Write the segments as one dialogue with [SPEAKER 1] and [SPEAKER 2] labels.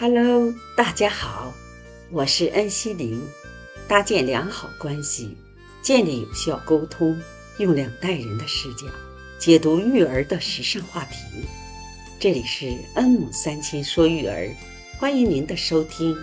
[SPEAKER 1] Hello，大家好，我是恩熙玲。搭建良好关系，建立有效沟通，用两代人的视角解读育儿的时尚话题。这里是恩母三千说育儿，欢迎您的收听。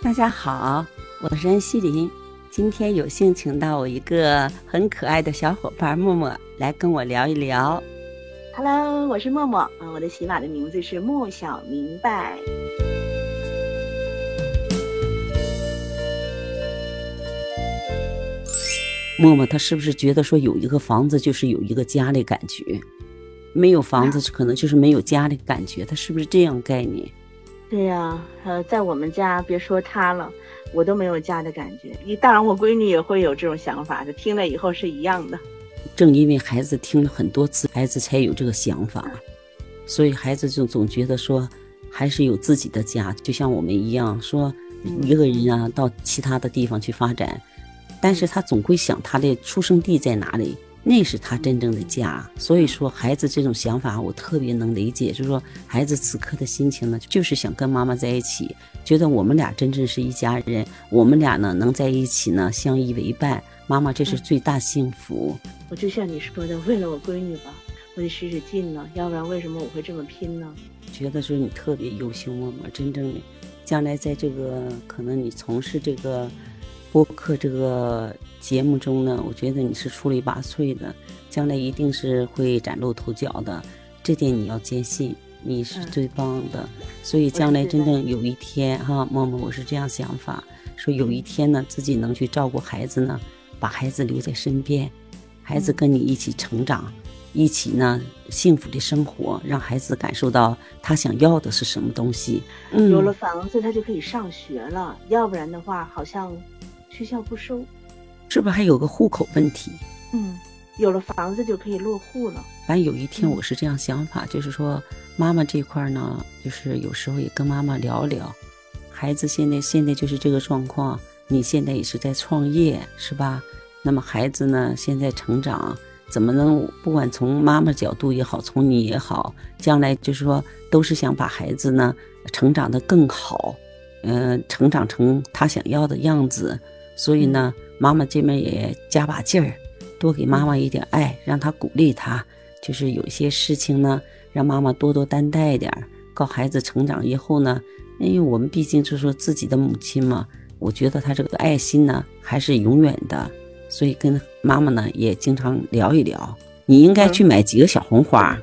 [SPEAKER 1] 大家好，我是恩熙林。今天有幸请到我一个很可爱的小伙伴默默来跟我聊一聊。
[SPEAKER 2] Hello，我是默默，啊，我的喜马的名字是莫小明白。
[SPEAKER 1] 默默他是不是觉得说有一个房子就是有一个家的感觉，没有房子可能就是没有家的感觉？他是不是这样概念？
[SPEAKER 2] 对呀，呃，在我们家，别说他了，我都没有家的感觉。你当然，我闺女也会有这种想法，就听了以后是一样的。
[SPEAKER 1] 正因为孩子听了很多次，孩子才有这个想法，所以孩子就总觉得说，还是有自己的家，就像我们一样，说一个人啊，到其他的地方去发展，但是他总会想他的出生地在哪里。那是他真正的家，所以说孩子这种想法我特别能理解。就是说孩子此刻的心情呢，就是想跟妈妈在一起，觉得我们俩真正是一家人，我们俩呢能在一起呢相依为伴，妈妈这是最大幸福。
[SPEAKER 2] 我就像你说的，为了我闺女吧，我得使使劲呢，要不然为什么我会这么拼呢？
[SPEAKER 1] 觉得说你特别优秀，默默真正的，将来在这个可能你从事这个。播客这个节目中呢，我觉得你是出类拔萃的，将来一定是会崭露头角的，这点你要坚信，你是最棒的。所以将来真正有一天哈，默默我是这样想法，说有一天呢，自己能去照顾孩子呢，把孩子留在身边，孩子跟你一起成长，一起呢幸福的生活，让孩子感受到他想要的是什么东西。
[SPEAKER 2] 有了房子，他就可以上学了，要不然的话，好像。学校不收，
[SPEAKER 1] 是不是还有个户口问题？
[SPEAKER 2] 嗯，有了房子就可以落户了。
[SPEAKER 1] 反正有一天我是这样想法，就是说妈妈这块呢，就是有时候也跟妈妈聊聊，孩子现在现在就是这个状况，你现在也是在创业，是吧？那么孩子呢，现在成长怎么能不管从妈妈角度也好，从你也好，将来就是说都是想把孩子呢成长的更好，嗯，成长成他想要的样子。所以呢，妈妈这边也加把劲儿，多给妈妈一点爱，让她鼓励她。就是有些事情呢，让妈妈多多担待一点儿。告孩子成长以后呢，因为我们毕竟就是说自己的母亲嘛，我觉得她这个爱心呢还是永远的。所以跟妈妈呢也经常聊一聊。你应该去买几个小红花。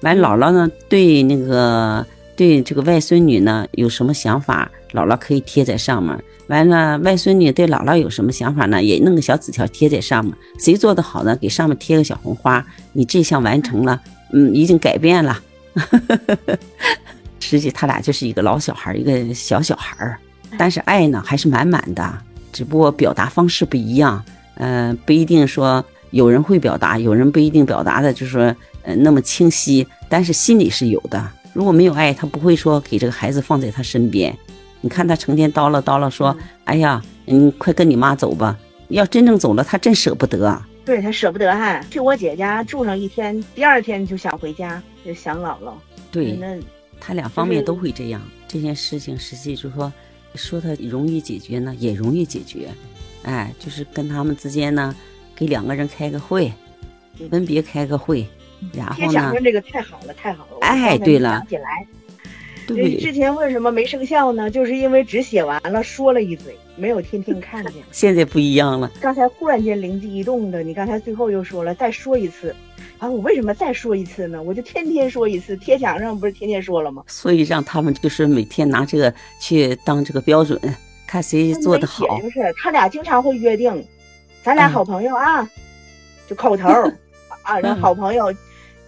[SPEAKER 1] 完，姥姥呢对那个对这个外孙女呢有什么想法，姥姥可以贴在上面。完了，外孙女对姥姥有什么想法呢？也弄个小纸条贴在上面。谁做的好呢？给上面贴个小红花。你这项完成了，嗯，已经改变了。实际他俩就是一个老小孩，一个小小孩儿，但是爱呢还是满满的，只不过表达方式不一样。嗯，不一定说有人会表达，有人不一定表达的，就是说呃那么清晰，但是心里是有的。如果没有爱，他不会说给这个孩子放在他身边。你看他成天叨唠叨唠说：“哎呀，你快跟你妈走吧。”要真正走了，他真舍不得。
[SPEAKER 2] 对他舍不得哈，去我姐家住上一天，第二天就想回家，就想姥姥。
[SPEAKER 1] 对，
[SPEAKER 2] 那
[SPEAKER 1] 他两方面都会这样。这件事情实际就是说，说他容易解决呢，也容易解决。哎，就是跟他们之间呢，给两个人开个会，分别开个会，然后呢？
[SPEAKER 2] 这个太好了，太好了。
[SPEAKER 1] 哎，对了。
[SPEAKER 2] 起来。
[SPEAKER 1] 对，
[SPEAKER 2] 之前为什么没生效呢？就是因为只写完了，说了一嘴，没有天天看见。
[SPEAKER 1] 现在不一样了。
[SPEAKER 2] 刚才忽然间灵机一动的，你刚才最后又说了，再说一次。啊，我为什么再说一次呢？我就天天说一次，贴墙上不是天天说了吗？
[SPEAKER 1] 所以让他们就是每天拿这个去当这个标准，看谁做的好。
[SPEAKER 2] 就是，他俩经常会约定，咱俩好朋友啊，就口头 啊，然后好朋友，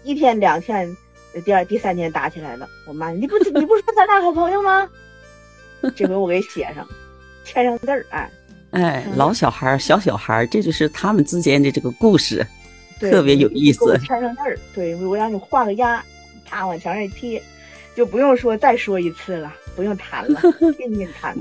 [SPEAKER 2] 一天两天。第二、第三天打起来了，我妈，你不你不说咱俩好朋友吗？这回我给写上，签上字儿，哎，
[SPEAKER 1] 哎，老小孩儿小小孩儿这就是他们之间的这个故事，特别有意思。
[SPEAKER 2] 签上字儿，对我让你画个押，啪往墙上一贴，就不用说再说一次了，不用谈了，天天谈。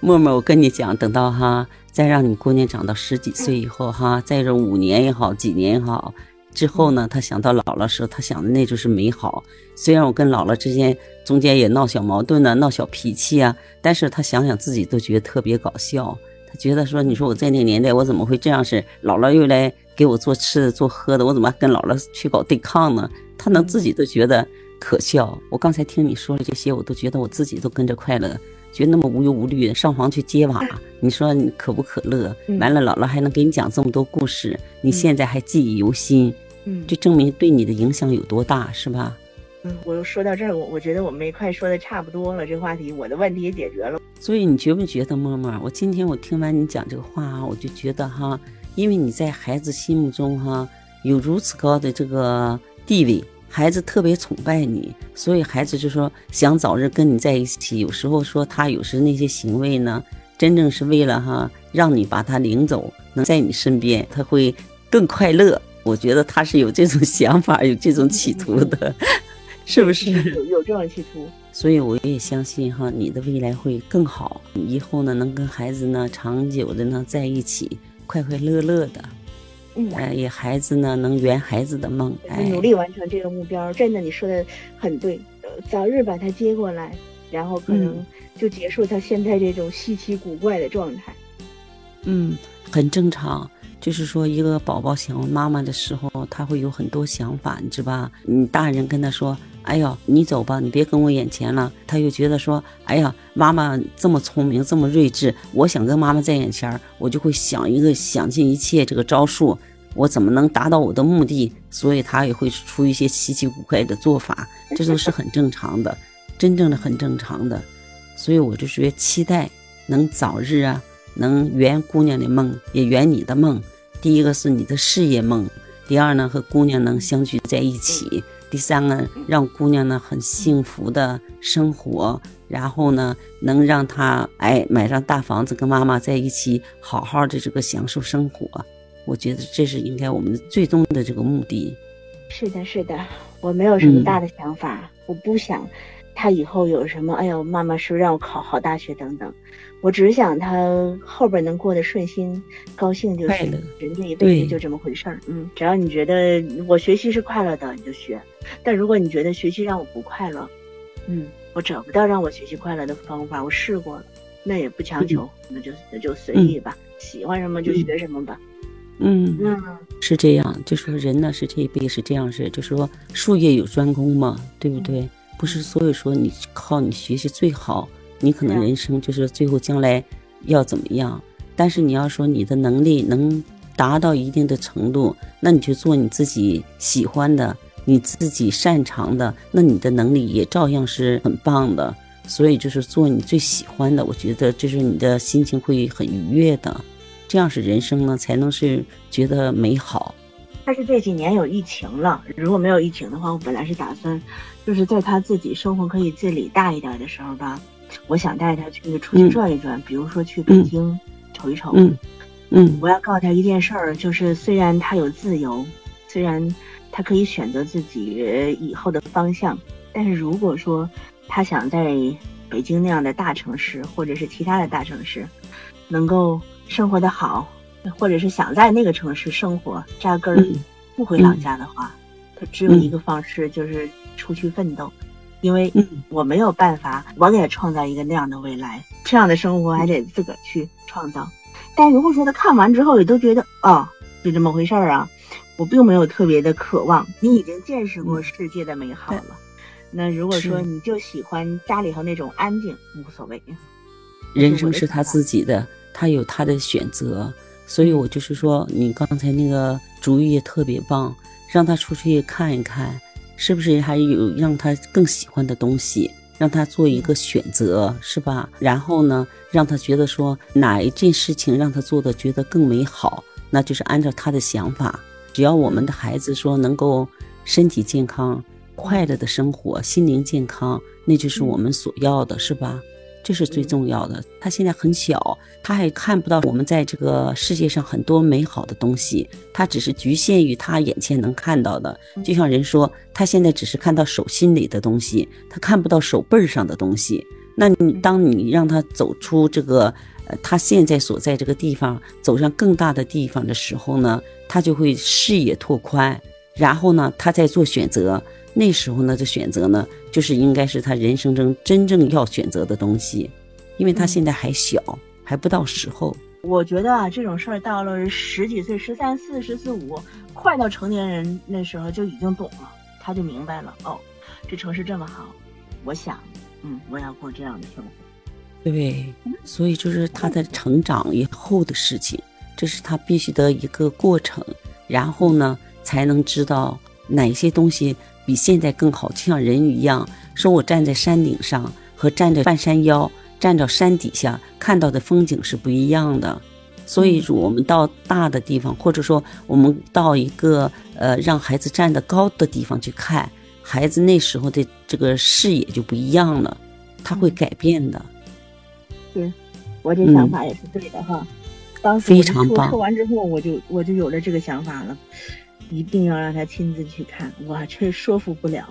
[SPEAKER 1] 默默，我跟你讲，等到哈再让你姑娘长到十几岁以后哈，再这五年也好，几年也好。之后呢，他想到姥姥时候，他想的那就是美好。虽然我跟姥姥之间中间也闹小矛盾呢，闹小脾气啊，但是他想想自己都觉得特别搞笑。他觉得说，你说我在那个年代，我怎么会这样式？姥姥又来给我做吃的、做喝的，我怎么跟姥姥去搞对抗呢？他能自己都觉得可笑。我刚才听你说了这些，我都觉得我自己都跟着快乐，觉得那么无忧无虑的上房去揭瓦，你说你可不可乐？完了，姥姥还能给你讲这么多故事，你现在还记忆犹新。
[SPEAKER 2] 嗯，
[SPEAKER 1] 就证明对你的影响有多大，是吧？
[SPEAKER 2] 嗯，我又说到这儿，我我觉得我们也快说的差不多了，这话题我的问题也解决了。
[SPEAKER 1] 所以你觉不觉得，默默？我今天我听完你讲这个话啊，我就觉得哈，因为你在孩子心目中哈有如此高的这个地位，孩子特别崇拜你，所以孩子就说想早日跟你在一起。有时候说他有时那些行为呢，真正是为了哈让你把他领走，能在你身边，他会更快乐。我觉得他是有这种想法，有这种企图的，是不是？
[SPEAKER 2] 有有这种企图，
[SPEAKER 1] 所以我也相信哈，你的未来会更好，以后呢能跟孩子呢长久的呢在一起，快快乐乐的，
[SPEAKER 2] 嗯，
[SPEAKER 1] 哎，也孩子呢能圆孩子的梦，哎，
[SPEAKER 2] 努力完成这个目标。真的，你说的很对，早日把他接过来，然后可能就结束他现在这种稀奇古怪的状态。
[SPEAKER 1] 嗯，很正常。就是说，一个宝宝想妈妈的时候，他会有很多想法，你知吧？你大人跟他说：“哎呦，你走吧，你别跟我眼前了。”他又觉得说：“哎呀，妈妈这么聪明，这么睿智，我想跟妈妈在眼前，我就会想一个想尽一切这个招数，我怎么能达到我的目的？”所以他也会出一些稀奇古怪的做法，这都是很正常的，真正的很正常的。所以我就是期待能早日啊，能圆姑娘的梦，也圆你的梦。第一个是你的事业梦，第二呢和姑娘能相聚在一起，第三个让姑娘呢很幸福的生活，然后呢能让她哎买上大房子跟妈妈在一起好好的这个享受生活，我觉得这是应该我们最终的这个目的。
[SPEAKER 2] 是的，是的，我没有什么大的想法，我不想他以后有什么，哎呦妈妈是不是让我考好大学等等。我只想他后边能过得顺心、高兴就行。人这一辈子就这么回事儿。嗯，只要你觉得我学习是快乐的，你就学；但如果你觉得学习让我不快乐，嗯，我找不到让我学习快乐的方法，我试过了，那也不强求，那就那就随意吧，喜欢什么就学什么吧。
[SPEAKER 1] 嗯嗯，是这样。就说人呢是这一辈子是这样是，就说术业有专攻嘛，对不对？不是所以说你靠你学习最好。你可能人生就是最后将来要怎么样，但是你要说你的能力能达到一定的程度，那你就做你自己喜欢的、你自己擅长的，那你的能力也照样是很棒的。所以就是做你最喜欢的，我觉得这是你的心情会很愉悦的，这样是人生呢才能是觉得美好。
[SPEAKER 2] 但是这几年有疫情了，如果没有疫情的话，我本来是打算就是在他自己生活可以自理大一点的时候吧。我想带他去出去转一转，比如说去北京瞅一瞅。
[SPEAKER 1] 嗯。嗯，
[SPEAKER 2] 我要告诉他一件事儿，就是虽然他有自由，虽然他可以选择自己以后的方向，但是如果说他想在北京那样的大城市，或者是其他的大城市，能够生活的好，或者是想在那个城市生活扎根儿，不回老家的话，他只有一个方式，就是出去奋斗。因为我没有办法，我给他创造一个那样的未来，这样的生活还得自个儿去创造。但如果说他看完之后也都觉得，哦，就这么回事儿啊，我并没有特别的渴望。你已经见识过世界的美好了，那如果说你就喜欢家里头那种安静，无所谓。
[SPEAKER 1] 人生是他自己的，他有他的选择，所以我就是说，你刚才那个主意也特别棒，让他出去看一看。是不是还有让他更喜欢的东西，让他做一个选择，是吧？然后呢，让他觉得说哪一件事情让他做的觉得更美好，那就是按照他的想法。只要我们的孩子说能够身体健康、快乐的生活、心灵健康，那就是我们所要的，是吧？这是最重要的。他现在很小，他还看不到我们在这个世界上很多美好的东西，他只是局限于他眼前能看到的。就像人说，他现在只是看到手心里的东西，他看不到手背上的东西。那你当你让他走出这个呃，他现在所在这个地方走向更大的地方的时候呢，他就会视野拓宽，然后呢，他在做选择。那时候呢，这选择呢，就是应该是他人生中真正要选择的东西，因为他现在还小，还不到时候。
[SPEAKER 2] 我觉得啊，这种事儿到了十几岁、十三四、十四五，快到成年人那时候就已经懂了，他就明白了。哦，这城市这么好，我想，嗯，我要过这样的生活。
[SPEAKER 1] 对，所以就是他的成长以后的事情，这是他必须的一个过程，然后呢，才能知道哪些东西。比现在更好，就像人一样，说我站在山顶上和站在半山腰、站到山底下看到的风景是不一样的。所以，我们到大的地方，或者说我们到一个呃让孩子站得高的地方去看，孩子那时候的这个视野就不一样了，他会改变的。
[SPEAKER 2] 对，我这想法也是对的哈。当时
[SPEAKER 1] 非常棒。
[SPEAKER 2] 说完之后，我就我就有了这个想法了。一定要让他亲自去看，我这说服不了。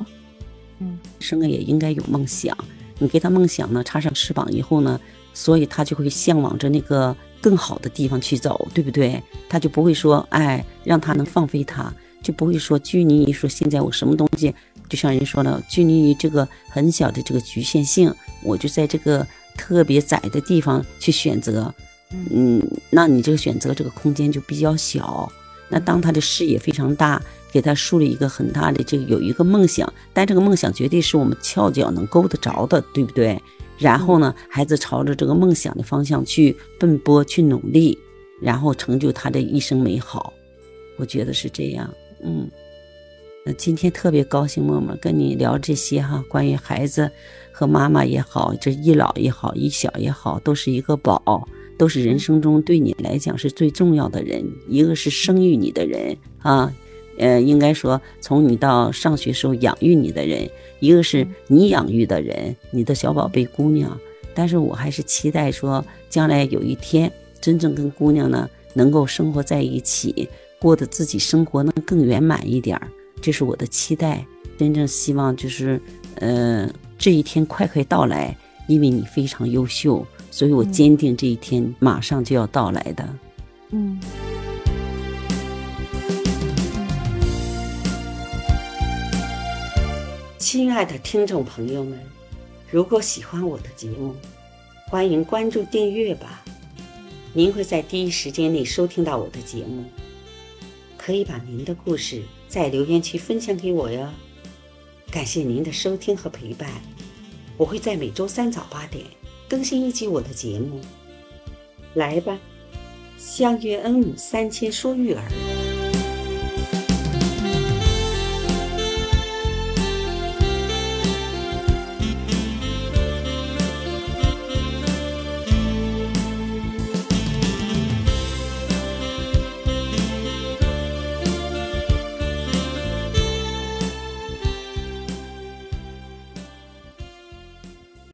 [SPEAKER 1] 嗯，生也应该有梦想，你给他梦想呢，插上翅膀以后呢，所以他就会向往着那个更好的地方去走，对不对？他就不会说，哎，让他能放飞他，就不会说拘泥于说现在我什么东西，就像人说了，拘泥于这个很小的这个局限性，我就在这个特别窄的地方去选择，嗯，那你这个选择这个空间就比较小。那当他的视野非常大，给他树立一个很大的这个有一个梦想，但这个梦想绝对是我们翘脚能够得着的，对不对？然后呢，孩子朝着这个梦想的方向去奔波、去努力，然后成就他的一生美好。我觉得是这样。嗯，那今天特别高兴，默默跟你聊这些哈，关于孩子和妈妈也好，这一老也好，一小也好，都是一个宝。都是人生中对你来讲是最重要的人，一个是生育你的人啊，呃，应该说从你到上学时候养育你的人，一个是你养育的人，你的小宝贝姑娘。但是我还是期待说，将来有一天真正跟姑娘呢能够生活在一起，过得自己生活能更圆满一点儿，这是我的期待。真正希望就是，呃，这一天快快到来，因为你非常优秀。所以我坚定这一天马上就要到来的。
[SPEAKER 2] 嗯。
[SPEAKER 1] 亲爱的听众朋友们，如果喜欢我的节目，欢迎关注订阅吧。您会在第一时间内收听到我的节目。可以把您的故事在留言区分享给我哟。感谢您的收听和陪伴，我会在每周三早八点。更新一集我的节目，来吧，相约恩母三千说育儿。